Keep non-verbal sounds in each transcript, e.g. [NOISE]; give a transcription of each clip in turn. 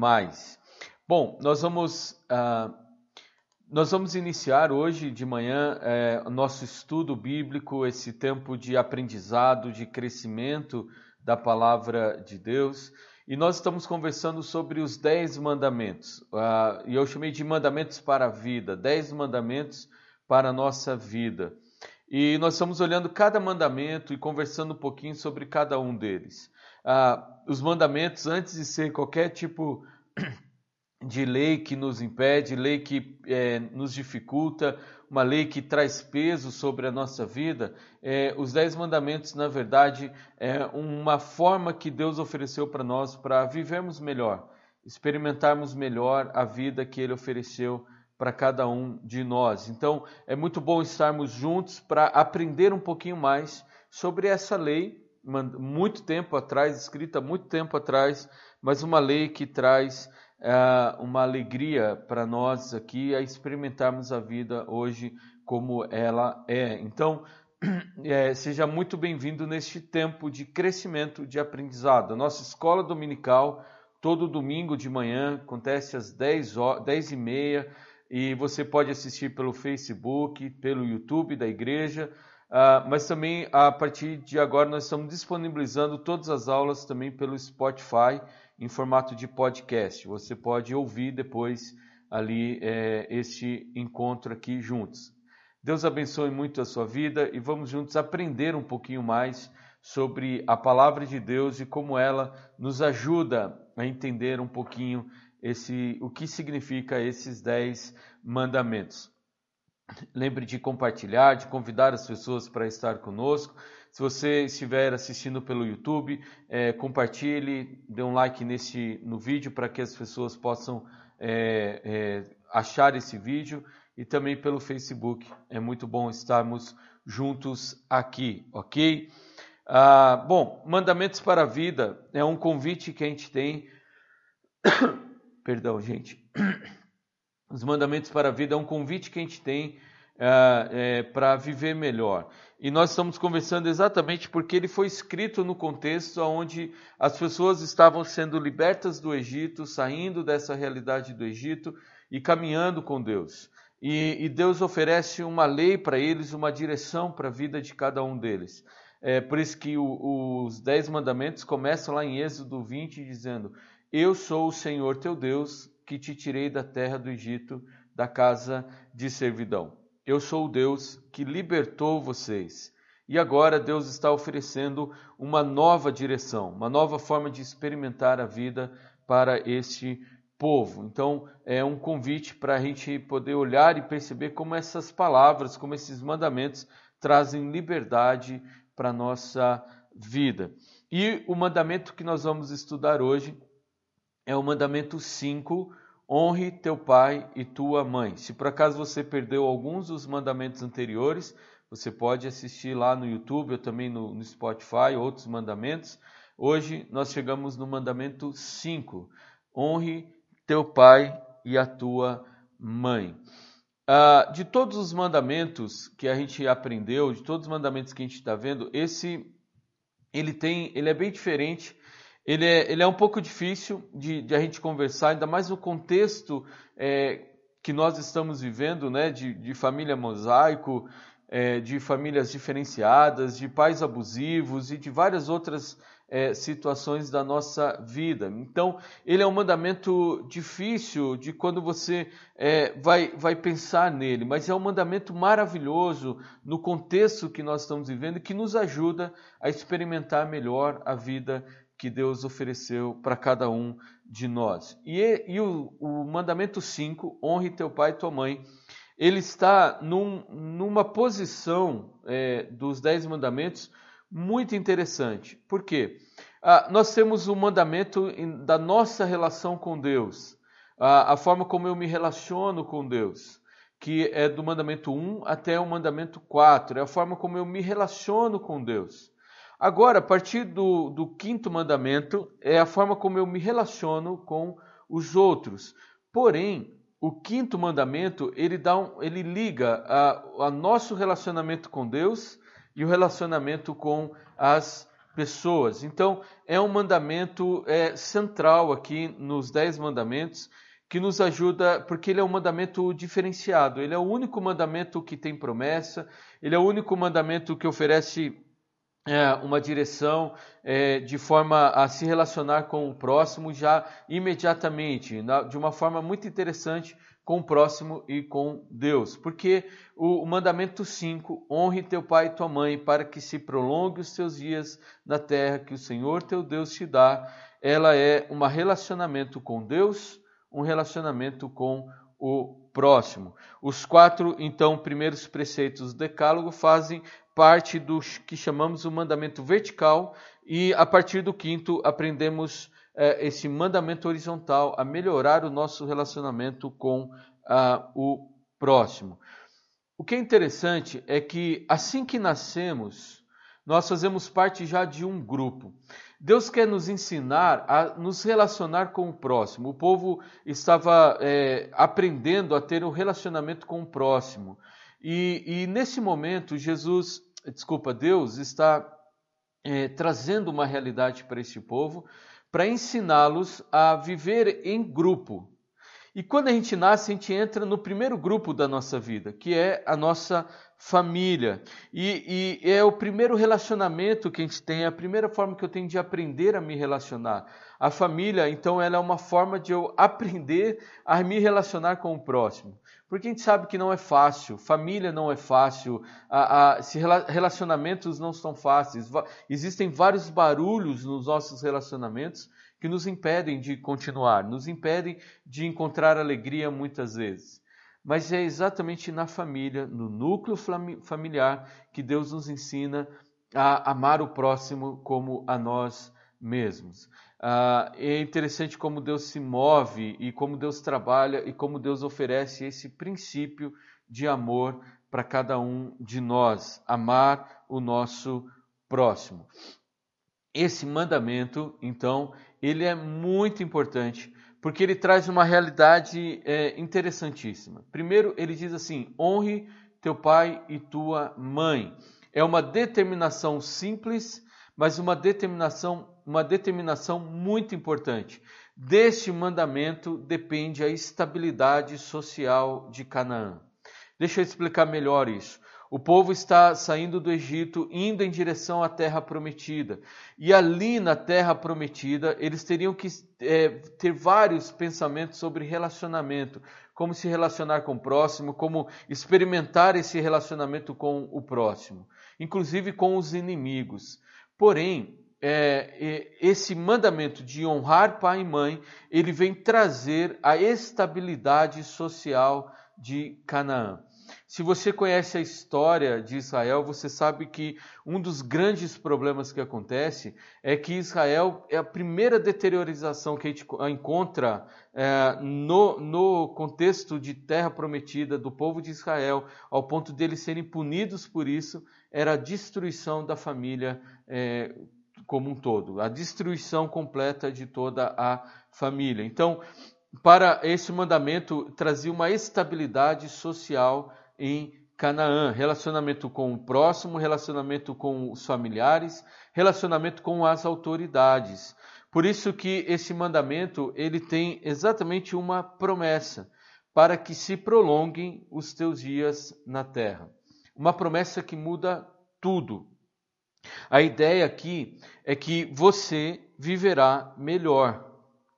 mais. Bom, nós vamos, uh, nós vamos iniciar hoje de manhã é, o nosso estudo bíblico, esse tempo de aprendizado, de crescimento da palavra de Deus. E nós estamos conversando sobre os dez mandamentos. Uh, e eu chamei de mandamentos para a vida, dez mandamentos para a nossa vida. E nós estamos olhando cada mandamento e conversando um pouquinho sobre cada um deles. Ah, os mandamentos, antes de ser qualquer tipo de lei que nos impede, lei que é, nos dificulta, uma lei que traz peso sobre a nossa vida, é, os dez mandamentos, na verdade, é uma forma que Deus ofereceu para nós para vivermos melhor, experimentarmos melhor a vida que Ele ofereceu para cada um de nós. Então, é muito bom estarmos juntos para aprender um pouquinho mais sobre essa lei, muito tempo atrás, escrita muito tempo atrás, mas uma lei que traz uh, uma alegria para nós aqui a experimentarmos a vida hoje como ela é. Então, [CLEARS THROAT] é, seja muito bem-vindo neste tempo de crescimento, de aprendizado. A nossa escola dominical, todo domingo de manhã, acontece às 10, horas, 10 e meia e você pode assistir pelo Facebook, pelo YouTube da igreja, uh, mas também a partir de agora nós estamos disponibilizando todas as aulas também pelo Spotify em formato de podcast. Você pode ouvir depois ali é, este encontro aqui juntos. Deus abençoe muito a sua vida e vamos juntos aprender um pouquinho mais sobre a palavra de Deus e como ela nos ajuda a entender um pouquinho esse, o que significa esses dez mandamentos. Lembre de compartilhar, de convidar as pessoas para estar conosco. Se você estiver assistindo pelo YouTube, é, compartilhe, dê um like nesse, no vídeo para que as pessoas possam é, é, achar esse vídeo e também pelo Facebook. É muito bom estarmos juntos aqui, ok? Ah, bom, mandamentos para a vida é um convite que a gente tem [COUGHS] Perdão, gente. [COUGHS] Os mandamentos para a vida é um convite que a gente tem é, é, para viver melhor. E nós estamos conversando exatamente porque ele foi escrito no contexto onde as pessoas estavam sendo libertas do Egito, saindo dessa realidade do Egito e caminhando com Deus. E, e Deus oferece uma lei para eles, uma direção para a vida de cada um deles. É por isso que o, os Dez Mandamentos começam lá em Êxodo 20, dizendo: eu sou o Senhor teu Deus, que te tirei da terra do Egito, da casa de servidão. Eu sou o Deus que libertou vocês. E agora Deus está oferecendo uma nova direção, uma nova forma de experimentar a vida para este povo. Então, é um convite para a gente poder olhar e perceber como essas palavras, como esses mandamentos trazem liberdade para a nossa vida. E o mandamento que nós vamos estudar hoje é o mandamento 5, honre teu pai e tua mãe. Se por acaso você perdeu alguns dos mandamentos anteriores, você pode assistir lá no YouTube ou também no, no Spotify, outros mandamentos. Hoje nós chegamos no mandamento 5, honre teu pai e a tua mãe. Uh, de todos os mandamentos que a gente aprendeu, de todos os mandamentos que a gente está vendo, esse ele tem, ele é bem diferente ele é, ele é um pouco difícil de, de a gente conversar, ainda mais no contexto é, que nós estamos vivendo, né, de, de família mosaico, é, de famílias diferenciadas, de pais abusivos e de várias outras é, situações da nossa vida. Então, ele é um mandamento difícil de quando você é, vai, vai pensar nele, mas é um mandamento maravilhoso no contexto que nós estamos vivendo que nos ajuda a experimentar melhor a vida que Deus ofereceu para cada um de nós. E, e o, o, mandamento 5, honre teu pai e tua mãe, ele está num, numa posição é, dos dez mandamentos muito interessante. Por quê? Ah, nós temos o mandamento da nossa relação com Deus, a, a forma como eu me relaciono com Deus, que é do mandamento 1 até o mandamento 4, é a forma como eu me relaciono com Deus. Agora, a partir do, do quinto mandamento, é a forma como eu me relaciono com os outros. Porém, o quinto mandamento, ele, dá um, ele liga a, a nosso relacionamento com Deus e o relacionamento com as pessoas. Então, é um mandamento é, central aqui nos Dez Mandamentos que nos ajuda, porque ele é um mandamento diferenciado. Ele é o único mandamento que tem promessa, ele é o único mandamento que oferece é, uma direção é, de forma a se relacionar com o próximo já imediatamente, na, de uma forma muito interessante com o próximo e com Deus. Porque o, o mandamento 5, honre teu pai e tua mãe para que se prolongue os teus dias na terra que o Senhor teu Deus te dá, ela é um relacionamento com Deus, um relacionamento com o próximo. Os quatro, então, primeiros preceitos do Decálogo fazem parte do que chamamos o mandamento vertical, e a partir do quinto aprendemos é, esse mandamento horizontal a melhorar o nosso relacionamento com ah, o próximo. O que é interessante é que assim que nascemos, nós fazemos parte já de um grupo. Deus quer nos ensinar a nos relacionar com o próximo. O povo estava é, aprendendo a ter um relacionamento com o próximo. E, e nesse momento, Jesus, desculpa, Deus está é, trazendo uma realidade para este povo, para ensiná-los a viver em grupo. E quando a gente nasce, a gente entra no primeiro grupo da nossa vida, que é a nossa família. E, e, é o primeiro relacionamento que a gente tem, é a primeira forma que eu tenho de aprender a me relacionar. A família, então, ela é uma forma de eu [LAUGHS] aprender a me relacionar com o próximo. Porque a gente sabe que não é fácil, família não é fácil, a, a, relacionamentos não são fáceis. Existem vários barulhos nos nossos relacionamentos que nos impedem de continuar, nos impedem de encontrar alegria muitas vezes. Mas é exatamente na família, no núcleo familiar, que Deus nos ensina a amar o próximo como a nós mesmos. Ah, é interessante como Deus se move e como Deus trabalha e como Deus oferece esse princípio de amor para cada um de nós, amar o nosso próximo. Esse mandamento, então, ele é muito importante porque ele traz uma realidade é, interessantíssima. Primeiro, ele diz assim: honre teu pai e tua mãe. É uma determinação simples, mas uma determinação, uma determinação muito importante. Deste mandamento depende a estabilidade social de Canaã. Deixa eu explicar melhor isso. O povo está saindo do Egito, indo em direção à terra prometida. E ali na terra prometida, eles teriam que é, ter vários pensamentos sobre relacionamento, como se relacionar com o próximo, como experimentar esse relacionamento com o próximo, inclusive com os inimigos. Porém, é, esse mandamento de honrar pai e mãe, ele vem trazer a estabilidade social de Canaã. Se você conhece a história de Israel, você sabe que um dos grandes problemas que acontece é que Israel é a primeira deteriorização que a gente encontra é, no, no contexto de terra prometida do povo de Israel, ao ponto deles serem punidos por isso, era a destruição da família é, como um todo, a destruição completa de toda a família. Então, para esse mandamento trazia uma estabilidade social em Canaã, relacionamento com o próximo, relacionamento com os familiares, relacionamento com as autoridades. Por isso que esse mandamento, ele tem exatamente uma promessa para que se prolonguem os teus dias na terra. Uma promessa que muda tudo. A ideia aqui é que você viverá melhor.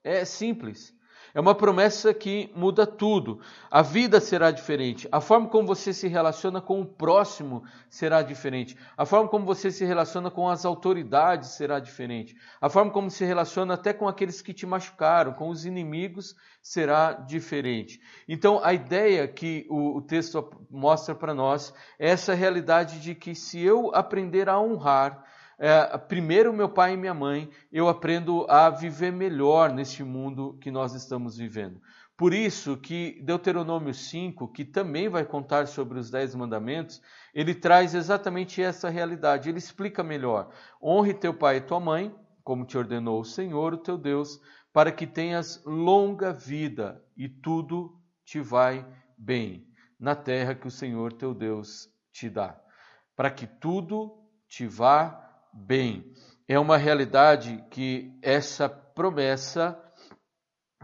É simples. É uma promessa que muda tudo. A vida será diferente. A forma como você se relaciona com o próximo será diferente. A forma como você se relaciona com as autoridades será diferente. A forma como se relaciona até com aqueles que te machucaram, com os inimigos, será diferente. Então, a ideia que o, texto mostra para nós é essa realidade de que se eu aprender a honrar, é, primeiro meu pai e minha mãe, eu aprendo a viver melhor neste mundo que nós estamos vivendo. Por isso que Deuteronômio 5, que também vai contar sobre os dez mandamentos, ele traz exatamente essa realidade. Ele explica melhor. Honre teu pai e tua mãe, como te ordenou o Senhor, o teu Deus, para que tenhas longa vida e tudo te vai bem na terra que o Senhor teu Deus te dá. Para que tudo te vá bem. é uma realidade que essa promessa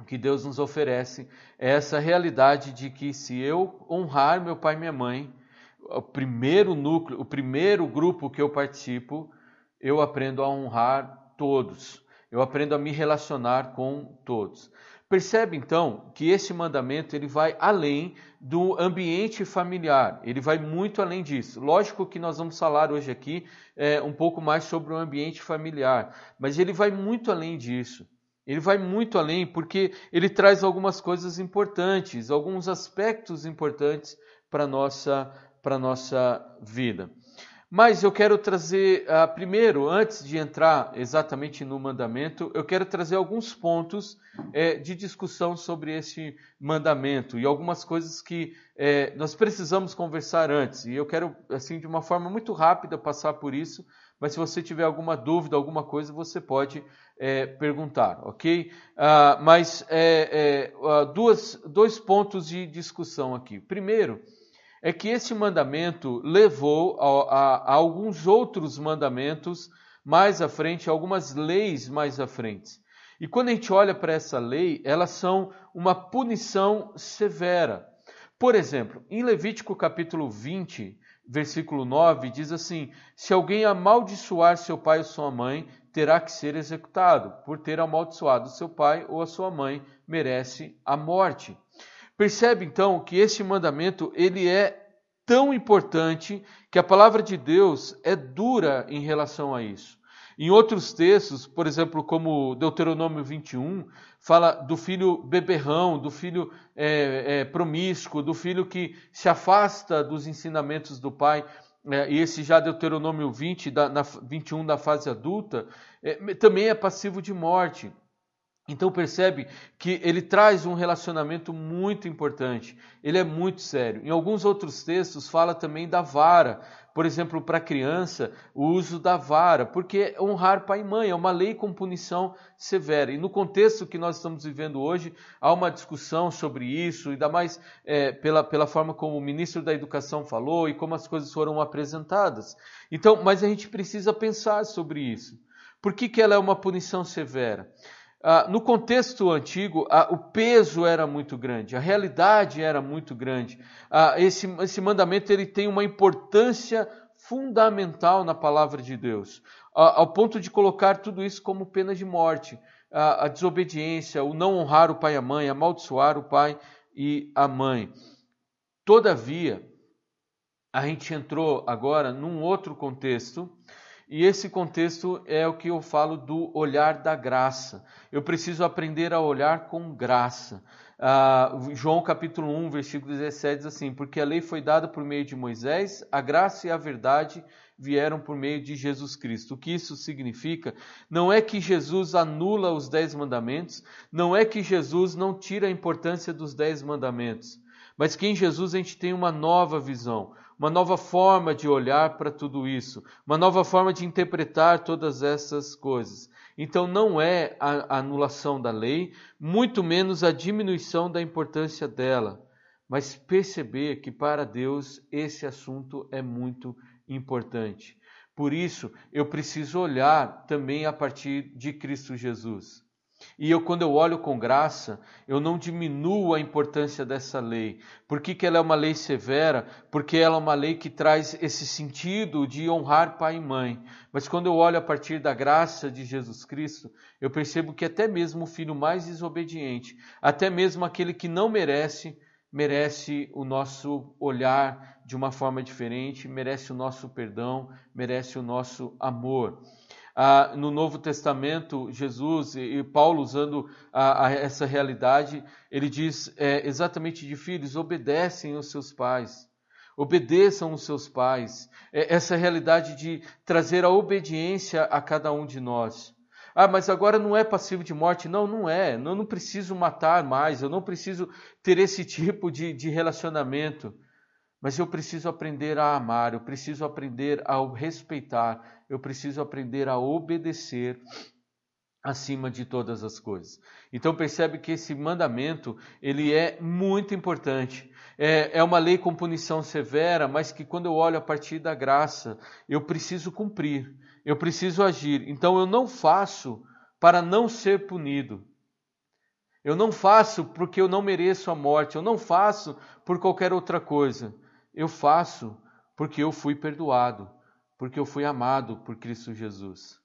que Deus nos oferece é essa realidade de que se eu honrar meu pai e minha mãe, o primeiro núcleo, o primeiro grupo que eu participo, eu aprendo a honrar todos. Eu aprendo a me relacionar com todos. Percebe então que esse mandamento ele vai além do ambiente familiar, ele vai muito além disso. Lógico que nós vamos falar hoje aqui é, um pouco mais sobre o ambiente familiar, mas ele vai muito além disso. Ele vai muito além porque ele traz algumas coisas importantes, alguns aspectos importantes para a nossa, nossa vida. Mas eu quero trazer, uh, primeiro, antes de entrar exatamente no mandamento, eu quero trazer alguns pontos é, de discussão sobre esse mandamento e algumas coisas que é, nós precisamos conversar antes. E eu quero, assim, de uma forma muito rápida passar por isso, mas se você tiver alguma dúvida, alguma coisa, você pode é, perguntar, ok? Uh, mas uh, duas, dois pontos de discussão aqui. Primeiro, é que esse mandamento levou a, a, a alguns outros mandamentos mais à frente, algumas leis mais à frente. E quando a gente olha para essa lei, elas são uma punição severa. Por exemplo, em Levítico capítulo 20, versículo 9, diz assim: Se alguém amaldiçoar seu pai ou sua mãe, terá que ser executado. Por ter amaldiçoado seu pai ou a sua mãe, merece a morte. Percebe então que esse mandamento ele é tão importante que a palavra de Deus é dura em relação a isso. Em outros textos, por exemplo, como Deuteronômio 21, fala do filho beberrão, do filho é, é, promíscuo, do filho que se afasta dos ensinamentos do pai. É, e esse já Deuteronômio 20, da, na, 21 da fase adulta, é, também é passivo de morte. Então percebe que ele traz um relacionamento muito importante, ele é muito sério. Em alguns outros textos fala também da vara, por exemplo, para criança, o uso da vara, porque honrar pai e mãe é uma lei com punição severa. E no contexto que nós estamos vivendo hoje, há uma discussão sobre isso, ainda mais é, pela, pela forma como o ministro da Educação falou e como as coisas foram apresentadas. Então, mas a gente precisa pensar sobre isso. Por que, que ela é uma punição severa? Ah, no contexto antigo, ah, o peso era muito grande, a realidade era muito grande. Ah, esse, esse mandamento ele tem uma importância fundamental na palavra de Deus, ao ponto de colocar tudo isso como pena de morte. a desobediência, o não honrar o pai e a mãe, amaldiçoar o pai e a mãe. Todavia, a gente entrou agora num outro contexto e esse contexto é o que eu falo do olhar da graça. Eu preciso aprender a olhar com graça. Ah, João capítulo 1, versículo 17 diz assim: Porque a lei foi dada por meio de Moisés, a graça e a verdade vieram por meio de Jesus Cristo. O que isso significa? Não é que Jesus anula os dez mandamentos, não é que Jesus não tira a importância dos dez mandamentos, mas que em Jesus a gente tem uma nova visão, uma nova forma de olhar para tudo isso, uma nova forma de interpretar todas essas coisas. Então, não é a anulação da lei, muito menos a diminuição da importância dela, mas perceber que para Deus esse assunto é muito importante. Por isso, eu preciso olhar também a partir de Cristo Jesus. E eu, quando eu olho com graça, eu não diminuo a importância dessa lei. Por que, que ela é uma lei severa? Porque ela é uma lei que traz esse sentido de honrar pai e mãe. Mas quando eu olho a partir da graça de Jesus Cristo, eu percebo que até mesmo o filho mais desobediente, até mesmo aquele que não merece, merece o nosso olhar de uma forma diferente, merece o nosso perdão, merece o nosso amor ah, no Novo Testamento, Jesus e, Paulo usando a, a essa realidade, ele diz é, exatamente de filhos, obedecem aos seus pais. Obedeçam os seus pais. É essa realidade de trazer a obediência a cada um de nós. Ah, mas agora não é passivo de morte. Não, não é. Eu não preciso matar mais. Eu não preciso ter esse tipo de, de relacionamento. Mas eu preciso aprender a amar, eu preciso aprender a respeitar, eu preciso aprender a obedecer acima de todas as coisas. Então percebe que esse mandamento ele é muito importante. É, é uma lei com punição severa, mas que quando eu olho a partir da graça, eu preciso cumprir, eu preciso agir. Então eu não faço para não ser punido. Eu não faço porque eu não mereço a morte, eu não faço por qualquer outra coisa. Eu faço porque eu fui perdoado, porque eu fui amado por Cristo Jesus.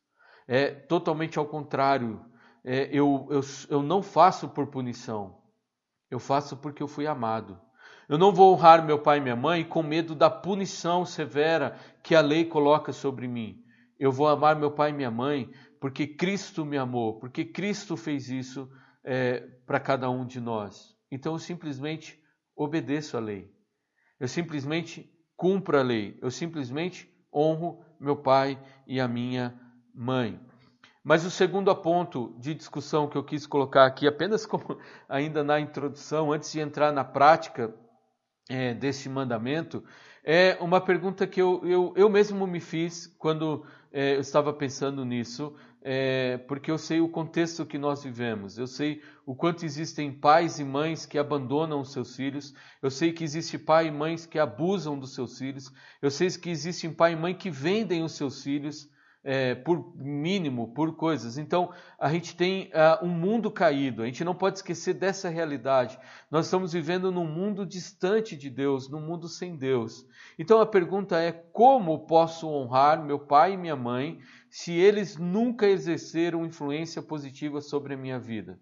É totalmente ao contrário. É, eu, eu, eu não faço por punição, eu faço porque eu fui amado. Eu não vou honrar meu pai e minha mãe com medo da punição severa que a lei coloca sobre mim. Eu vou amar meu pai e minha mãe porque Cristo me amou, porque Cristo fez isso é, para cada um de nós. Então eu simplesmente obedeço a lei. Eu simplesmente cumpro a lei. Eu simplesmente honro meu pai e a minha mãe. Mas o segundo ponto de discussão que eu quis colocar aqui, apenas como [LAUGHS] ainda na introdução, antes de entrar na prática é, desse mandamento, é uma pergunta que eu, eu, eu mesmo me fiz quando é, eu estava pensando nisso, é, porque eu sei o contexto que nós vivemos, eu sei o quanto existem pais e mães que abandonam os seus filhos, eu sei que existe pai e mães que abusam dos seus filhos, eu sei que existem pai e mãe que vendem os seus filhos, é, por mínimo, por coisas. Então, a gente tem uh, um mundo caído, a gente não pode esquecer dessa realidade. Nós estamos vivendo num mundo distante de Deus, num mundo sem Deus. Então, a pergunta é: como posso honrar meu pai e minha mãe se eles nunca exerceram influência positiva sobre a minha vida?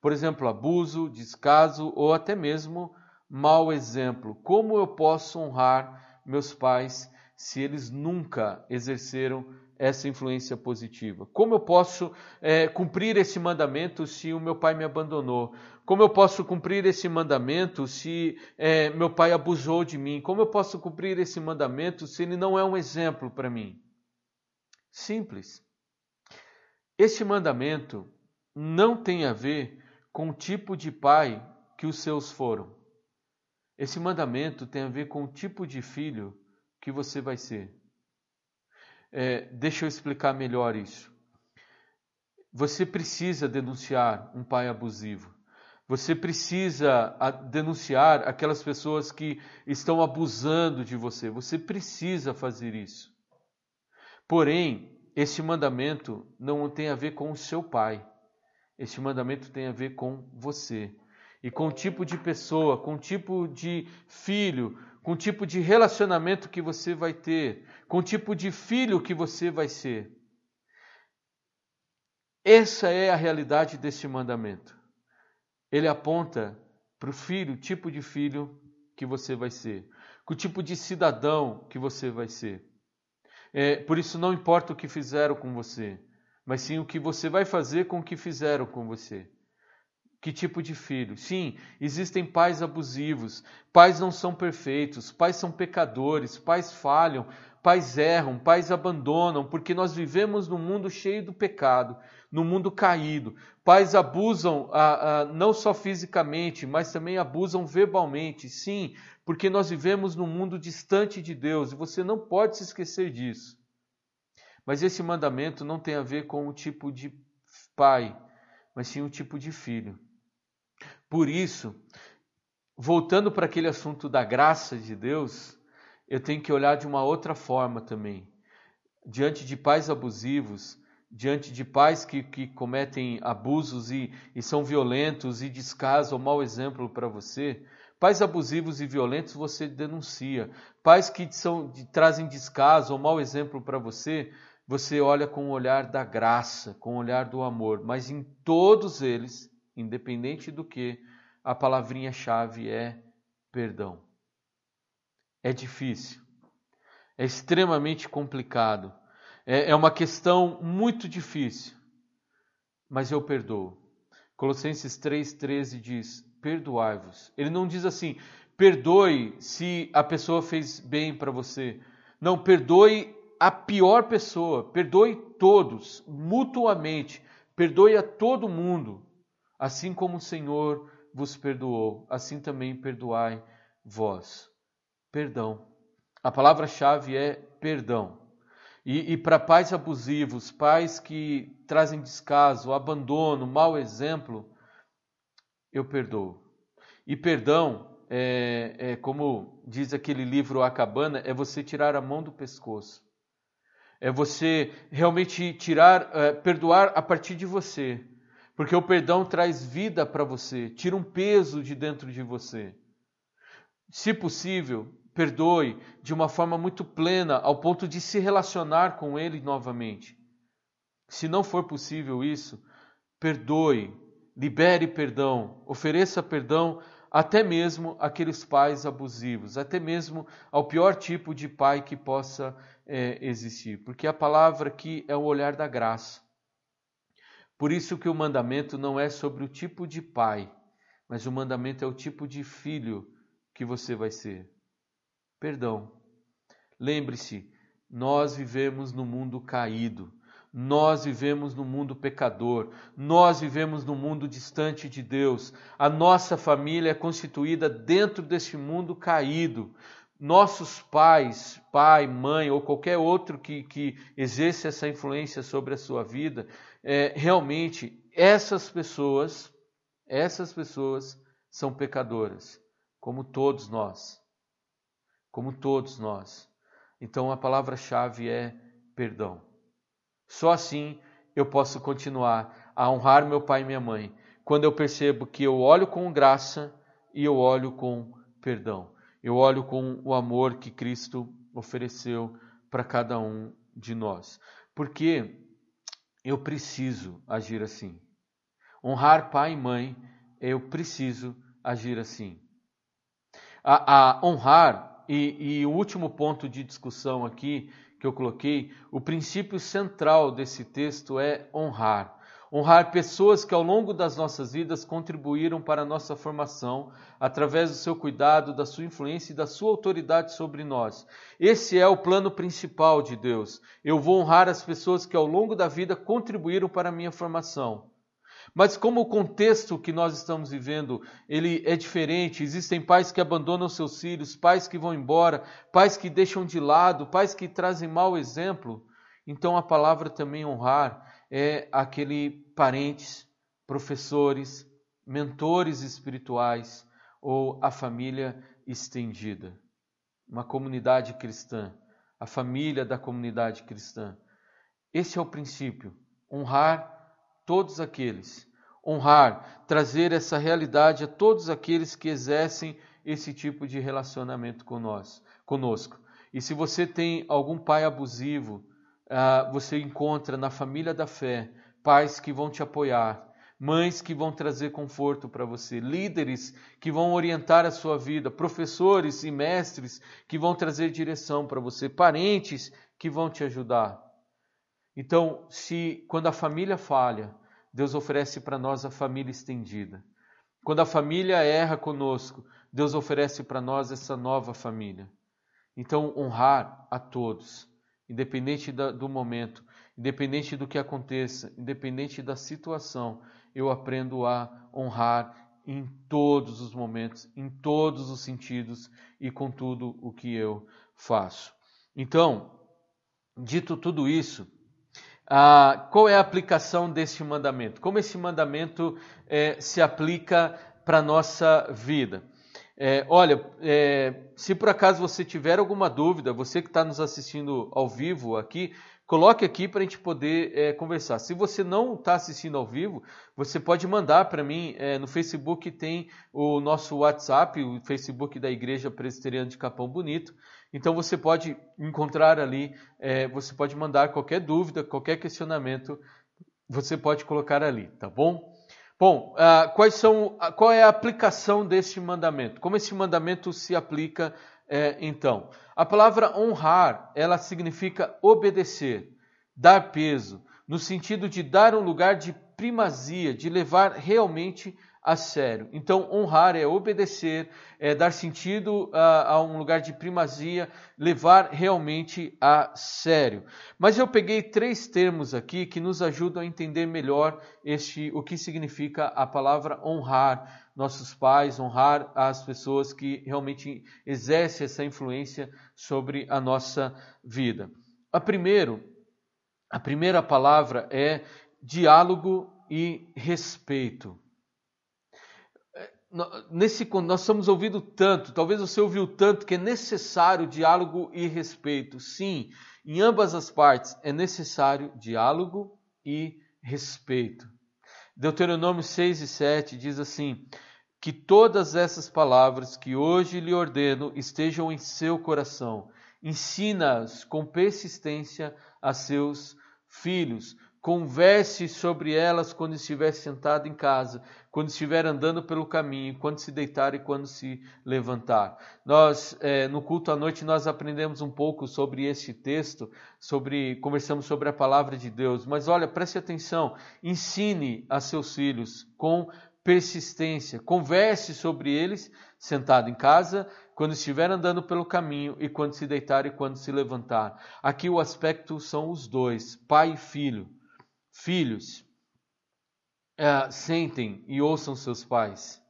Por exemplo, abuso, descaso ou até mesmo mau exemplo. Como eu posso honrar meus pais se eles nunca exerceram essa influência positiva? Como eu posso é, cumprir esse mandamento se o meu pai me abandonou? Como eu posso cumprir esse mandamento se é, meu pai abusou de mim? Como eu posso cumprir esse mandamento se ele não é um exemplo para mim? Simples. Este mandamento não tem a ver com o tipo de pai que os seus foram. Esse mandamento tem a ver com o tipo de filho que você vai ser. É, deixa eu explicar melhor isso. Você precisa denunciar um pai abusivo. Você precisa denunciar aquelas pessoas que estão abusando de você. Você precisa fazer isso. Porém, esse mandamento não tem a ver com o seu pai. Esse mandamento tem a ver com você. E com o tipo de pessoa, com o tipo de filho, com o tipo de relacionamento que você vai ter, com o tipo de filho que você vai ser. Essa é a realidade desse mandamento. Ele aponta para o filho, o tipo de filho que você vai ser, com o tipo de cidadão que você vai ser. É, por isso, não importa o que fizeram com você, mas sim o que você vai fazer com o que fizeram com você. Que tipo de filho? Sim, existem pais abusivos, pais não são perfeitos, pais são pecadores, pais falham, pais erram, pais abandonam, porque nós vivemos num mundo cheio do pecado, num mundo caído. Pais abusam ah, ah, não só fisicamente, mas também abusam verbalmente. Sim, porque nós vivemos num mundo distante de Deus e você não pode se esquecer disso. Mas esse mandamento não tem a ver com o tipo de pai, mas sim o tipo de filho. Por isso, voltando para aquele assunto da graça de Deus, eu tenho que olhar de uma outra forma também. Diante de pais abusivos, diante de pais que, que cometem abusos e, e são violentos e descaso mau exemplo para você, pais abusivos e violentos você denuncia. Pais que são, trazem descaso ou mau exemplo para você, você olha com o olhar da graça, com o olhar do amor. Mas em todos eles, independente do que, a palavrinha-chave é perdão. É difícil, é extremamente complicado, é, é uma questão muito difícil, mas eu perdoo. Colossenses 3,13 diz: perdoai-vos. Ele não diz assim, perdoe se a pessoa fez bem para você. Não, perdoe a pior pessoa, perdoe todos, mutuamente, perdoe a todo mundo. Assim como o Senhor vos perdoou, assim também perdoai vós. Perdão. A palavra-chave é perdão. E, e para pais abusivos, pais que trazem descaso, abandono, mau exemplo, eu perdoo. E perdão, é, é, como diz aquele livro A Cabana, é você tirar a mão do pescoço. É você realmente tirar, é, perdoar a partir de você. Porque o perdão traz vida para você, tira um peso de dentro de você. Se possível, perdoe de uma forma muito plena, ao ponto de se relacionar com Ele novamente. Se não for possível isso, perdoe, libere perdão, ofereça perdão até mesmo aqueles pais abusivos, até mesmo ao pior tipo de pai que possa é, existir, porque a palavra aqui é o olhar da graça. Por isso que o mandamento não é sobre o tipo de pai, mas o mandamento é o tipo de filho que você vai ser. Perdão. Lembre-se, nós vivemos no mundo caído. Nós vivemos no mundo pecador, nós vivemos no mundo distante de Deus. A nossa família é constituída dentro deste mundo caído. Nossos pais, pai, mãe ou qualquer outro que, que exerce essa influência sobre a sua vida, é, realmente essas pessoas, essas pessoas são pecadoras, como todos nós. Como todos nós. Então a palavra-chave é perdão. Só assim eu posso continuar a honrar meu pai e minha mãe, quando eu percebo que eu olho com graça e eu olho com perdão. Eu olho com o amor que Cristo ofereceu para cada um de nós. Porque eu preciso agir assim. Honrar pai e mãe, eu preciso agir assim. A, a honrar, e, e o último ponto de discussão aqui que eu coloquei, o princípio central desse texto é honrar. Honrar pessoas que ao longo das nossas vidas contribuíram para a nossa formação, através do seu cuidado, da sua influência e da sua autoridade sobre nós. Esse é o plano principal de Deus. Eu vou honrar as pessoas que ao longo da vida contribuíram para a minha formação. Mas como o contexto que nós estamos vivendo, ele é diferente, existem pais que abandonam seus filhos, pais que vão embora, pais que deixam de lado, pais que trazem mau exemplo. Então a palavra também honrar é aquele parentes, professores, mentores espirituais ou a família estendida. Uma comunidade cristã, a família da comunidade cristã. Esse é o princípio, honrar todos aqueles. Honrar, trazer essa realidade a todos aqueles que exercem esse tipo de relacionamento conosco. E se você tem algum pai abusivo, uh, você encontra na família da fé pais que vão te apoiar, mães que vão trazer conforto para você, líderes que vão orientar a sua vida, professores e mestres que vão trazer direção para você, parentes que vão te ajudar. Então, se quando a família falha, Deus oferece para nós a família estendida. Quando a família erra conosco, Deus oferece para nós essa nova família. Então, honrar a todos, independente do momento, independente do que aconteça, independente da situação, eu aprendo a honrar em todos os momentos, em todos os sentidos e com tudo o que eu faço. Então, dito tudo isso, ah, qual é a aplicação deste mandamento? Como esse mandamento é, se aplica para a nossa vida? É, olha, é, se por acaso você tiver alguma dúvida, você que está nos assistindo ao vivo aqui, coloque aqui para a gente poder é, conversar. Se você não está assistindo ao vivo, você pode mandar para mim é, no Facebook tem o nosso WhatsApp, o Facebook da Igreja Presbiteriana de Capão Bonito. Então você pode encontrar ali, é, você pode mandar qualquer dúvida, qualquer questionamento, você pode colocar ali, tá bom? Bom, uh, quais são, qual é a aplicação deste mandamento? Como esse mandamento se aplica é, então? A palavra honrar, ela significa obedecer, dar peso, no sentido de dar um lugar de primazia, de levar realmente a sério. Então, honrar é obedecer, é dar sentido a, a, um lugar de primazia, levar realmente a sério. Mas eu peguei três termos aqui que nos ajudam a entender melhor este, o que significa a palavra honrar nossos pais, honrar as pessoas que realmente exercem essa influência sobre a nossa vida. A primeiro, a primeira palavra é diálogo e respeito. Nesse, nós estamos ouvindo tanto, talvez você ouviu tanto que é necessário diálogo e respeito. Sim, em ambas as partes é necessário diálogo e respeito. Deuteronômio 6 e 7 diz assim: Que todas essas palavras que hoje lhe ordeno estejam em seu coração, ensina-as com persistência a seus filhos. Converse sobre elas quando estiver sentado em casa, quando estiver andando pelo caminho, quando se deitar e quando se levantar. Nós, é, no culto à noite, nós aprendemos um pouco sobre este texto, sobre conversamos sobre a palavra de Deus. Mas olha, preste atenção, ensine a seus filhos com persistência, converse sobre eles sentado em casa, quando estiver andando pelo caminho e quando se deitar e quando se levantar. Aqui o aspecto são os dois, pai e filho. Filhos, é, sentem e ouçam seus pais.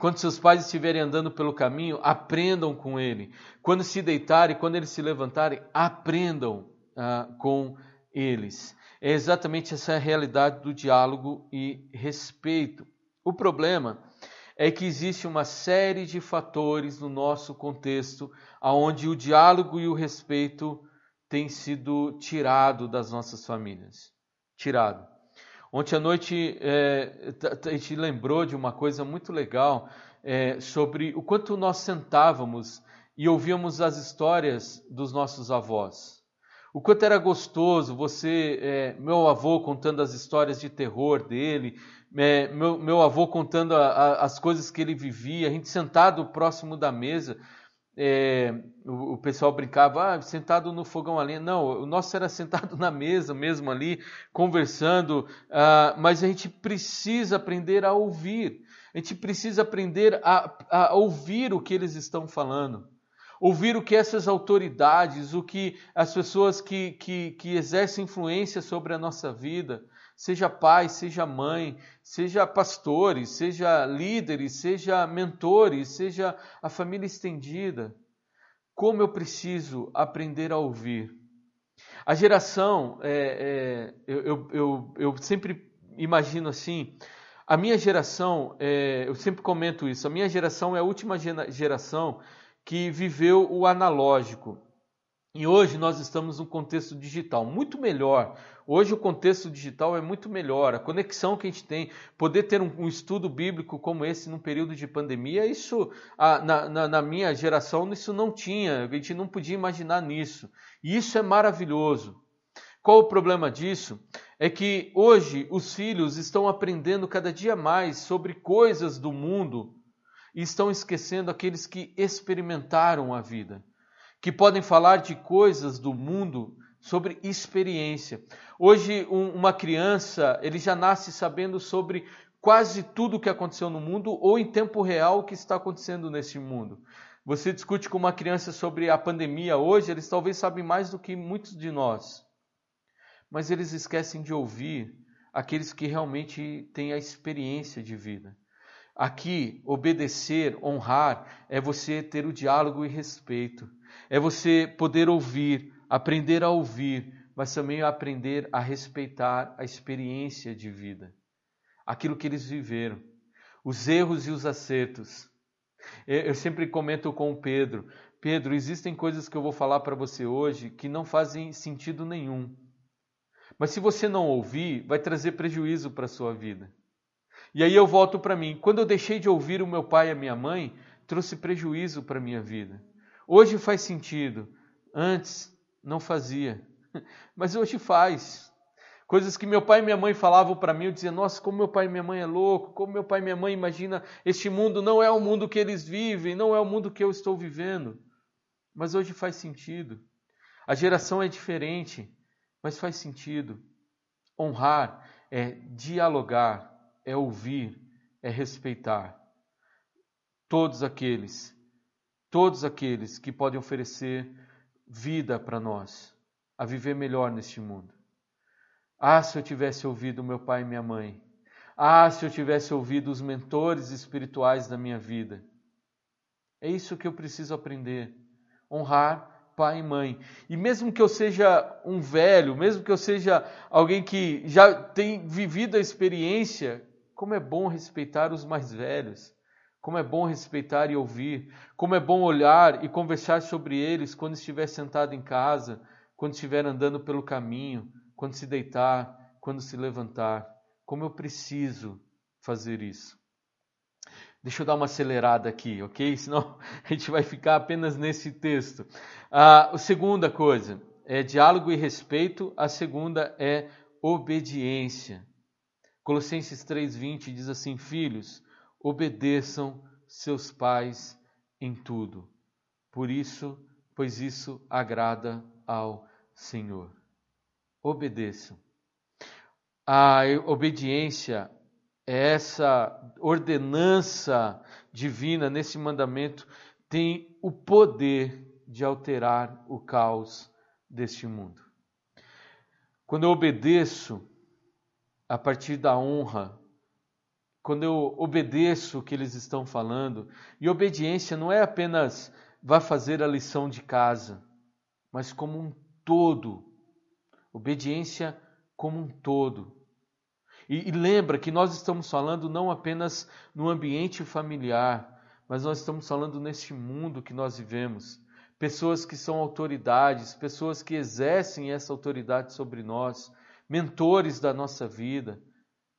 Quando seus pais estiverem andando pelo caminho, aprendam com ele. Quando se deitarem, quando eles se levantarem, aprendam uh, com eles. É exatamente essa a realidade do diálogo e respeito. O problema é que existe uma série de fatores no nosso contexto onde o diálogo e o respeito têm sido tirado das nossas famílias tirado. Ontem à noite é, a gente lembrou de uma coisa muito legal é, sobre o quanto nós sentávamos e ouvíamos as histórias dos nossos avós. O quanto era gostoso você, é, meu avô contando as histórias de terror dele, é, meu, meu avô contando a, a, as coisas que ele vivia, a gente sentado próximo da mesa é, o, o, pessoal brincava, ah, sentado no fogão a lenha. Não, o nosso era sentado [LAUGHS] na mesa mesmo ali, conversando, ah, mas a gente precisa aprender a ouvir. A gente precisa aprender a, a ouvir o que eles estão falando ouvir o que essas autoridades, o que as pessoas que, que, que exercem influência sobre a nossa vida, seja pai, seja mãe, seja pastores, seja líderes, seja mentores, seja a família estendida. Como eu preciso aprender a ouvir. A geração, é, é, eu, eu, eu, sempre imagino assim, a minha geração, é, eu sempre comento isso, a minha geração é a última geração que viveu o analógico. E hoje nós estamos num contexto digital muito melhor. Hoje o contexto digital é muito melhor. A conexão que a gente tem, poder ter um, um estudo bíblico como esse num período de pandemia, isso a, na, na, na, minha geração isso não tinha. A gente não podia imaginar nisso. E isso é maravilhoso. Qual o problema disso? É que hoje os filhos estão aprendendo cada dia mais sobre coisas do mundo e estão esquecendo aqueles que experimentaram a vida que podem falar de coisas do mundo sobre experiência. Hoje, um, uma criança, ele já nasce sabendo sobre quase tudo o que aconteceu no mundo ou em tempo real o que está acontecendo nesse mundo. Você discute com uma criança sobre a pandemia hoje, eles talvez sabem mais do que muitos de nós. Mas eles esquecem de ouvir aqueles que realmente têm a experiência de vida. Aqui, obedecer, honrar, é você ter o diálogo e respeito é você poder ouvir, aprender a ouvir, mas também aprender a respeitar a experiência de vida, aquilo que eles viveram, os erros e os acertos. Eu sempre comento com o Pedro: Pedro, existem coisas que eu vou falar para você hoje que não fazem sentido nenhum. Mas se você não ouvir, vai trazer prejuízo para a sua vida. E aí eu volto para mim. Quando eu deixei de ouvir o meu pai e a minha mãe, trouxe prejuízo para a minha vida. Hoje faz sentido, antes não fazia, [LAUGHS] mas hoje faz. Coisas que meu pai e minha mãe falavam para mim, eu dizia: Nossa, como meu pai e minha mãe é louco, como meu pai e minha mãe imagina este mundo não é o mundo que eles vivem, não é o mundo que eu estou vivendo. Mas hoje faz sentido. A geração é diferente, mas faz sentido. Honrar é dialogar, é ouvir, é respeitar. Todos aqueles todos aqueles que podem oferecer vida para nós, a viver melhor neste mundo. Ah, se eu tivesse ouvido meu pai e minha mãe. Ah, se eu tivesse ouvido os mentores espirituais da minha vida. É isso que eu preciso aprender: honrar pai e mãe. E mesmo que eu seja um velho, mesmo que eu seja alguém que já tem vivido a experiência, como é bom respeitar os mais velhos. Como é bom respeitar e ouvir, como é bom olhar e conversar sobre eles quando estiver sentado em casa, quando estiver andando pelo caminho, quando se deitar, quando se levantar. Como eu preciso fazer isso. Deixa eu dar uma acelerada aqui, ok? [LAUGHS] Senão a gente vai ficar apenas nesse texto. Ah, a segunda coisa é diálogo e respeito, a segunda é obediência. Colossenses 3,20 diz assim: Filhos, obedeçam seus pais em tudo. Por isso, pois isso agrada ao Senhor. Obedeçam. A obediência é essa ordenança divina nesse mandamento tem o poder de alterar o caos deste mundo. Quando eu obedeço a partir da honra quando eu obedeço o que eles estão falando, e obediência não é apenas vá fazer a lição de casa, mas como um todo. Obediência como um todo. E, e lembra que nós estamos falando não apenas no ambiente familiar, mas nós estamos falando neste mundo que nós vivemos. Pessoas que são autoridades, pessoas que exercem essa autoridade sobre nós, mentores da nossa vida,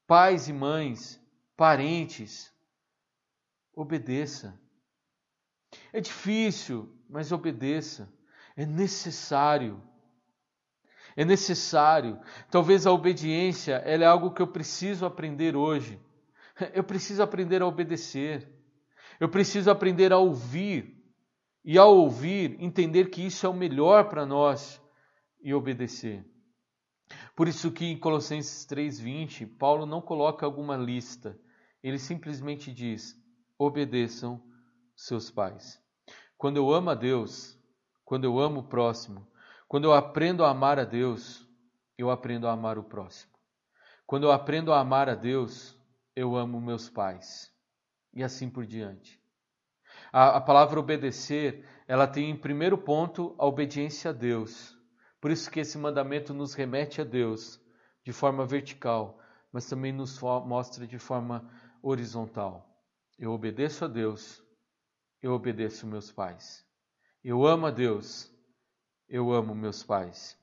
pais e mães parentes, obedeça. É difícil, mas obedeça. É necessário. É necessário. Talvez a obediência ela é algo que eu preciso aprender hoje. Eu preciso aprender a obedecer. Eu preciso aprender a ouvir. E ao ouvir, entender que isso é o melhor para nós e obedecer. Por isso que em Colossenses 3:20, Paulo não coloca alguma lista ele simplesmente diz: obedeçam seus pais. Quando eu amo a Deus, quando eu amo o próximo, quando eu aprendo a amar a Deus, eu aprendo a amar o próximo. Quando eu aprendo a amar a Deus, eu amo meus pais. E assim por diante. A, a palavra obedecer, ela tem em primeiro ponto a obediência a Deus. Por isso que esse mandamento nos remete a Deus de forma vertical, mas também nos mostra de forma horizontal. Eu obedeço a Deus, eu obedeço meus pais. Eu amo a Deus, eu amo meus pais.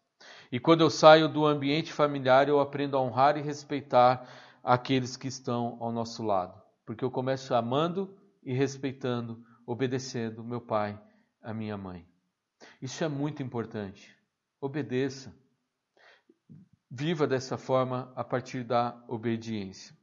E quando eu saio do ambiente familiar, eu aprendo a honrar e respeitar aqueles que estão ao nosso lado. Porque eu começo amando e respeitando, obedecendo meu pai, a minha mãe. Isso é muito importante. Obedeça. Viva dessa forma a partir da obediência.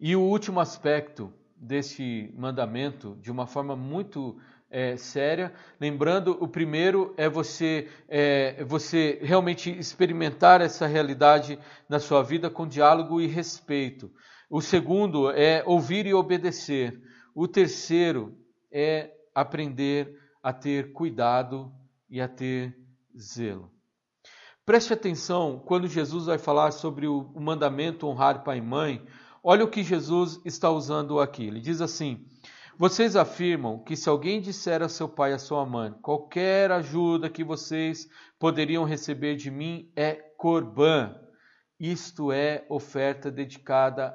E o último aspecto desse mandamento, de uma forma muito é, séria, lembrando, o primeiro é você, é, você realmente experimentar essa realidade na sua vida com diálogo e respeito. O segundo é ouvir e obedecer. O terceiro é aprender a ter cuidado e a ter zelo. Preste atenção quando Jesus vai falar sobre o mandamento honrar pai e mãe. Olha o que Jesus está usando aqui. Ele diz assim: Vocês afirmam que se alguém disser a seu pai e a sua mãe, qualquer ajuda que vocês poderiam receber de mim é corbã, isto é oferta dedicada,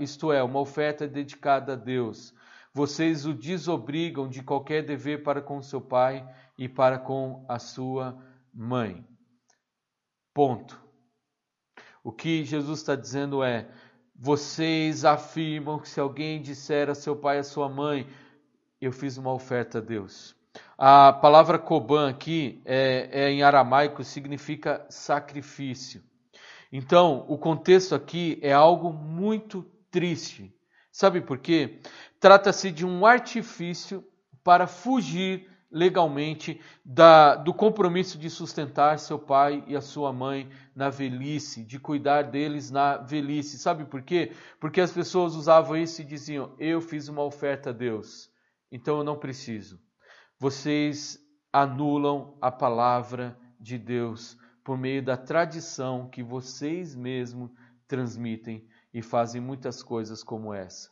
isto é, uma oferta dedicada a Deus. Vocês o desobrigam de qualquer dever para com seu pai e para com a sua mãe. Ponto. O que Jesus está dizendo é: vocês afirmam que se alguém disser a seu pai e a sua mãe, eu fiz uma oferta a Deus. A palavra Koban aqui é, é, em aramaico significa sacrifício. Então, o contexto aqui é algo muito triste. Sabe por quê? Trata-se de um artifício para fugir legalmente da, do compromisso de sustentar seu pai e a sua mãe na velhice, de cuidar deles na velhice. Sabe por quê? Porque as pessoas usavam isso e diziam: Eu fiz uma oferta a Deus, então eu não preciso. Vocês anulam a palavra de Deus por meio da tradição que vocês mesmos transmitem e fazem muitas coisas como essa.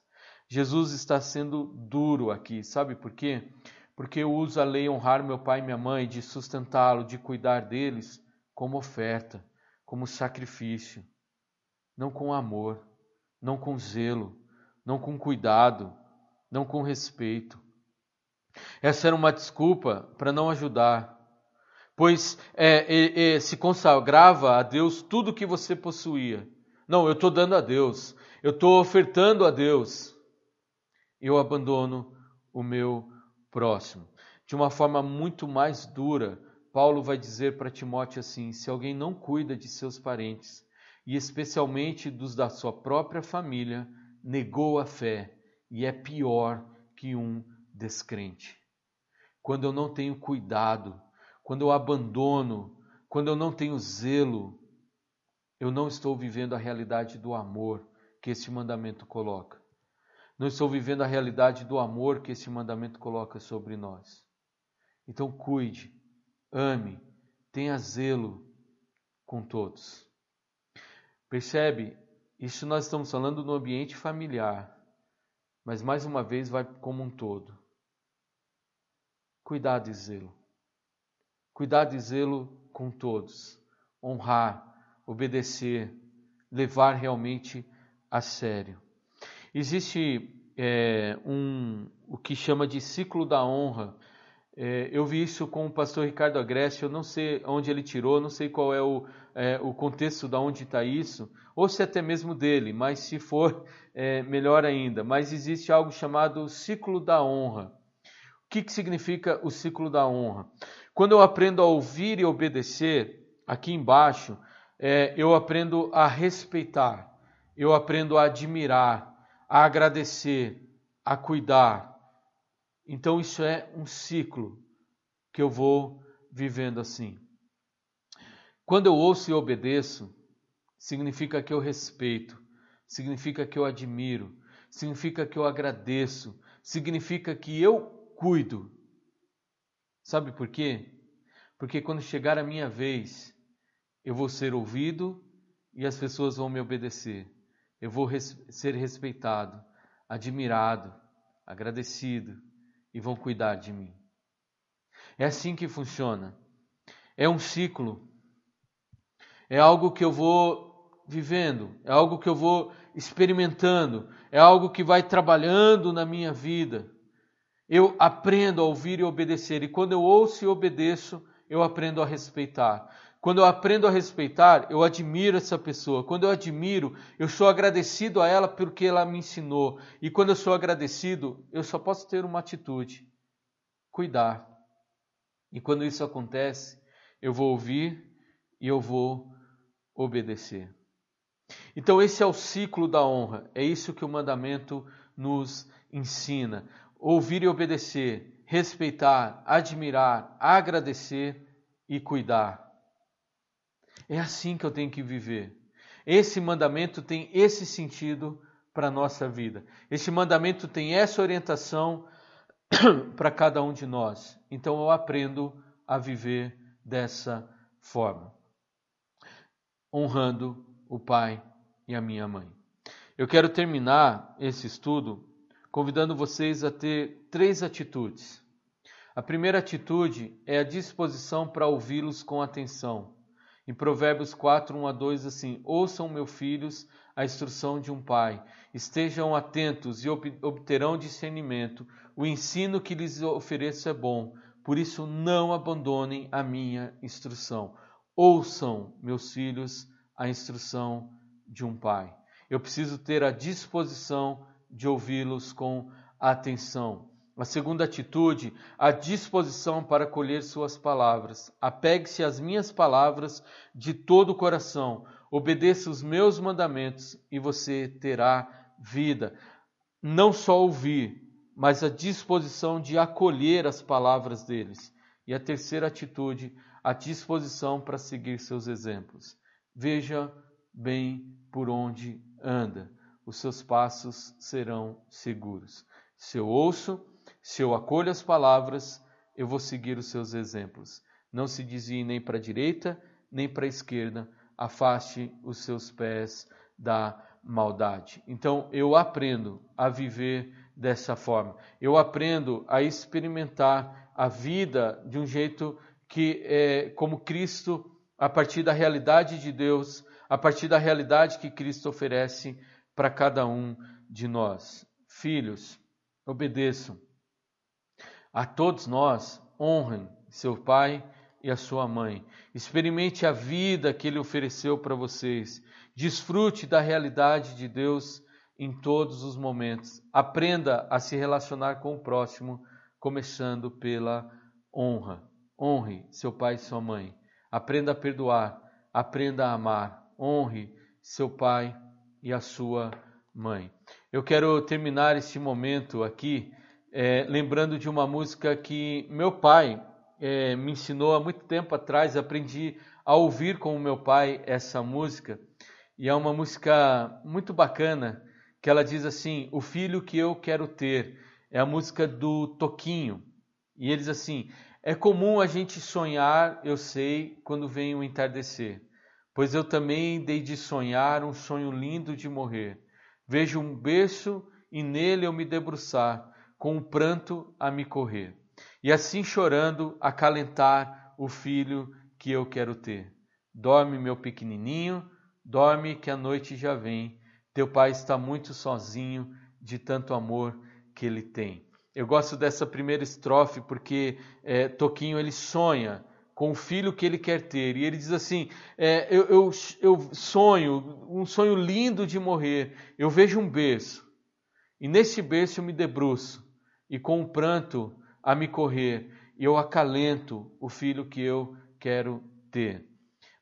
Jesus está sendo duro aqui, sabe por quê? Porque eu uso a lei honrar meu pai e minha mãe, de sustentá-lo, de cuidar deles, como oferta, como sacrifício, não com amor, não com zelo, não com cuidado, não com respeito. Essa era uma desculpa para não ajudar, pois é, é, é, se consagrava a Deus tudo que você possuía. Não, eu estou dando a Deus, eu estou ofertando a Deus. Eu abandono o meu próximo. De uma forma muito mais dura, Paulo vai dizer para Timóteo assim: se alguém não cuida de seus parentes, e especialmente dos da sua própria família, negou a fé e é pior que um descrente. Quando eu não tenho cuidado, quando eu abandono, quando eu não tenho zelo, eu não estou vivendo a realidade do amor que esse mandamento coloca. Não estou vivendo a realidade do amor que esse mandamento coloca sobre nós. Então cuide, ame, tenha zelo com todos. Percebe? Isso nós estamos falando no ambiente familiar, mas mais uma vez vai como um todo. Cuidado e zelo. Cuidado e zelo com todos. Honrar, obedecer, levar realmente a sério. Existe é, um, o que chama de ciclo da honra. É, eu vi isso com o pastor Ricardo Agreste, eu não sei onde ele tirou, não sei qual é o, é, o contexto da onde está isso, ou se é até mesmo dele, mas se for, é, melhor ainda. Mas existe algo chamado ciclo da honra. O que, que significa o ciclo da honra? Quando eu aprendo a ouvir e obedecer, aqui embaixo, é, eu aprendo a respeitar, eu aprendo a admirar, a agradecer, a cuidar. Então, isso é um ciclo que eu vou vivendo assim. Quando eu ouço e obedeço, significa que eu respeito, significa que eu admiro, significa que eu agradeço, significa que eu cuido. Sabe por quê? Porque quando chegar a minha vez, eu vou ser ouvido e as pessoas vão me obedecer. Eu vou res ser respeitado, admirado, agradecido e vão cuidar de mim. É assim que funciona. É um ciclo é algo que eu vou vivendo, é algo que eu vou experimentando, é algo que vai trabalhando na minha vida. Eu aprendo a ouvir e obedecer, e quando eu ouço e obedeço, eu aprendo a respeitar. Quando eu aprendo a respeitar, eu admiro essa pessoa. Quando eu admiro, eu sou agradecido a ela porque ela me ensinou. E quando eu sou agradecido, eu só posso ter uma atitude: cuidar. E quando isso acontece, eu vou ouvir e eu vou obedecer. Então, esse é o ciclo da honra, é isso que o mandamento nos ensina: ouvir e obedecer, respeitar, admirar, agradecer e cuidar. É assim que eu tenho que viver. Esse mandamento tem esse sentido para a nossa vida. Esse mandamento tem essa orientação [COUGHS] para cada um de nós. Então eu aprendo a viver dessa forma honrando o pai e a minha mãe. Eu quero terminar esse estudo convidando vocês a ter três atitudes. A primeira atitude é a disposição para ouvi-los com atenção. Em Provérbios 4, 1 a 2, assim: Ouçam, meus filhos, a instrução de um pai, estejam atentos e obterão discernimento. O ensino que lhes ofereço é bom, por isso não abandonem a minha instrução. Ouçam, meus filhos, a instrução de um pai. Eu preciso ter a disposição de ouvi-los com atenção. A segunda atitude, a disposição para colher suas palavras. Apegue-se às minhas palavras de todo o coração. Obedeça os meus mandamentos e você terá vida. Não só ouvir, mas a disposição de acolher as palavras deles. E a terceira atitude, à disposição para seguir seus exemplos. Veja bem por onde anda, os seus passos serão seguros. Se eu ouço, se eu acolho as palavras, eu vou seguir os seus exemplos. Não se desvie nem para a direita, nem para a esquerda, afaste os seus pés da maldade. Então eu aprendo a viver dessa forma. Eu aprendo a experimentar a vida de um jeito que é como Cristo, a partir da realidade de Deus, a partir da realidade que Cristo oferece para cada um de nós. Filhos, obedeçam. A todos nós, honrem seu pai e a sua mãe. Experimente a vida que ele ofereceu para vocês. Desfrute da realidade de Deus em todos os momentos. Aprenda a se relacionar com o próximo, começando pela honra. Honre seu pai e sua mãe. Aprenda a perdoar. Aprenda a amar. Honre seu pai e a sua mãe. Eu quero terminar este momento aqui é, lembrando de uma música que meu pai é, me ensinou há muito tempo atrás. Aprendi a ouvir com o meu pai essa música e é uma música muito bacana que ela diz assim: O filho que eu quero ter. É a música do Toquinho. E eles assim: É comum a gente sonhar, eu sei, quando vem o entardecer. Pois eu também dei de sonhar um sonho lindo de morrer. Vejo um berço e nele eu me debruçar, com o pranto a me correr. E assim chorando, acalentar o filho que eu quero ter. Dorme, meu pequenininho, dorme que a noite já vem teu pai está muito sozinho de tanto amor que ele tem. Eu gosto dessa primeira estrofe porque é, Toquinho ele sonha com o filho que ele quer ter e ele diz assim: é, eu, eu, eu sonho, um sonho lindo de morrer. Eu vejo um berço e nesse berço eu me debruço e com um pranto a me correr eu acalento o filho que eu quero ter.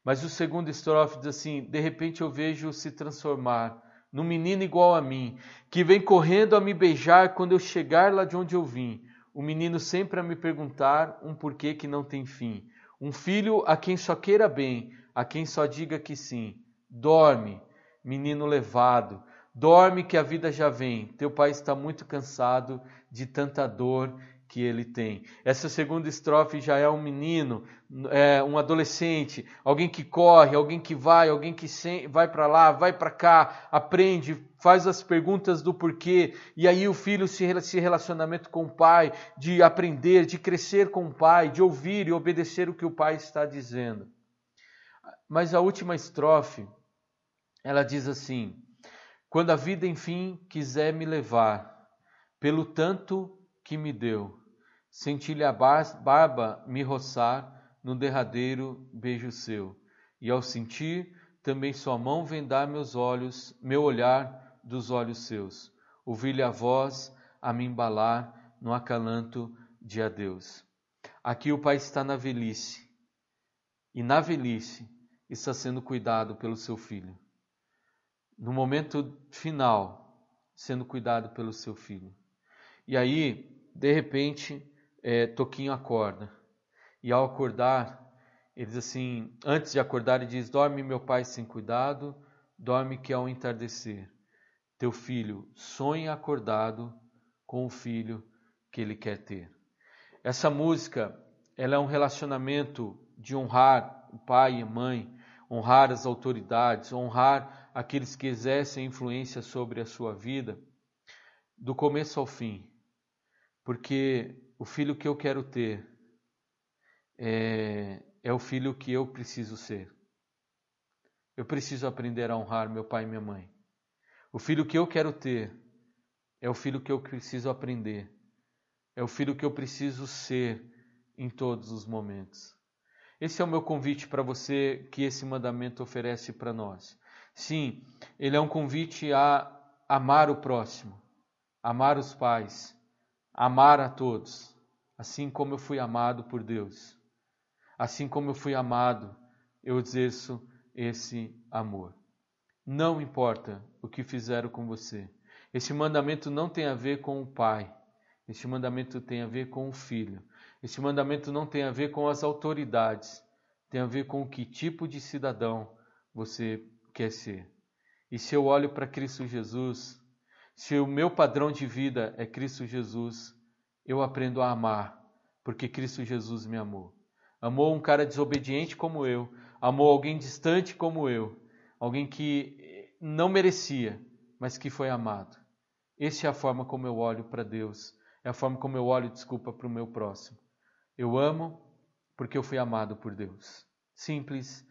Mas o segundo estrofe diz assim: de repente eu vejo se transformar num menino igual a mim, que vem correndo a me beijar quando eu chegar lá de onde eu vim. O menino sempre a me perguntar um porquê que não tem fim. Um filho a quem só queira bem, a quem só diga que sim. Dorme, menino levado, dorme que a vida já vem. Teu pai está muito cansado de tanta dor que ele tem. Essa segunda estrofe já é um menino, é um adolescente, alguém que corre, alguém que vai, alguém que vai para lá, vai para cá, aprende, faz as perguntas do porquê, e aí o filho se, se relacionamento com o pai, de aprender, de crescer com o pai, de ouvir e obedecer o que o pai está dizendo. Mas a última estrofe, ela diz assim: Quando a vida enfim quiser me levar, pelo tanto que me deu, Senti-lhe a barba me roçar no derradeiro beijo seu, e ao sentir também sua mão vendar meus olhos, meu olhar dos olhos seus, ouvi-lhe a voz a me embalar no acalanto de adeus. Aqui o pai está na velhice, e na velhice está sendo cuidado pelo seu filho. No momento final, sendo cuidado pelo seu filho. E aí, de repente, é, Toquinho acorda. E ao acordar, ele diz assim: antes de acordar, ele diz: Dorme, meu pai, sem cuidado, dorme que ao entardecer, teu filho sonha acordado com o filho que ele quer ter. Essa música, ela é um relacionamento de honrar o pai e a mãe, honrar as autoridades, honrar aqueles que exercem influência sobre a sua vida, do começo ao fim. Porque o filho que eu quero ter é, é o filho que eu preciso ser. Eu preciso aprender a honrar meu pai e minha mãe. O filho que eu quero ter é o filho que eu preciso aprender. É o filho que eu preciso ser em todos os momentos. Esse é o meu convite para você que esse mandamento oferece para nós. Sim, ele é um convite a amar o próximo, amar os pais, amar a todos, assim como eu fui amado por Deus. Assim como eu fui amado, eu exerço esse amor. Não importa o que fizeram com você. Esse mandamento não tem a ver com o pai. Esse mandamento tem a ver com o filho. Esse mandamento não tem a ver com as autoridades. Tem a ver com que tipo de cidadão você quer ser. E se eu olho para Cristo Jesus, se o meu padrão de vida é Cristo Jesus, eu aprendo a amar, porque Cristo Jesus me amou. Amou um cara desobediente como eu, amou alguém distante como eu, alguém que não merecia, mas que foi amado. Essa é a forma como eu olho para Deus, é a forma como eu olho, desculpa, para o meu próximo. Eu amo porque eu fui amado por Deus. Simples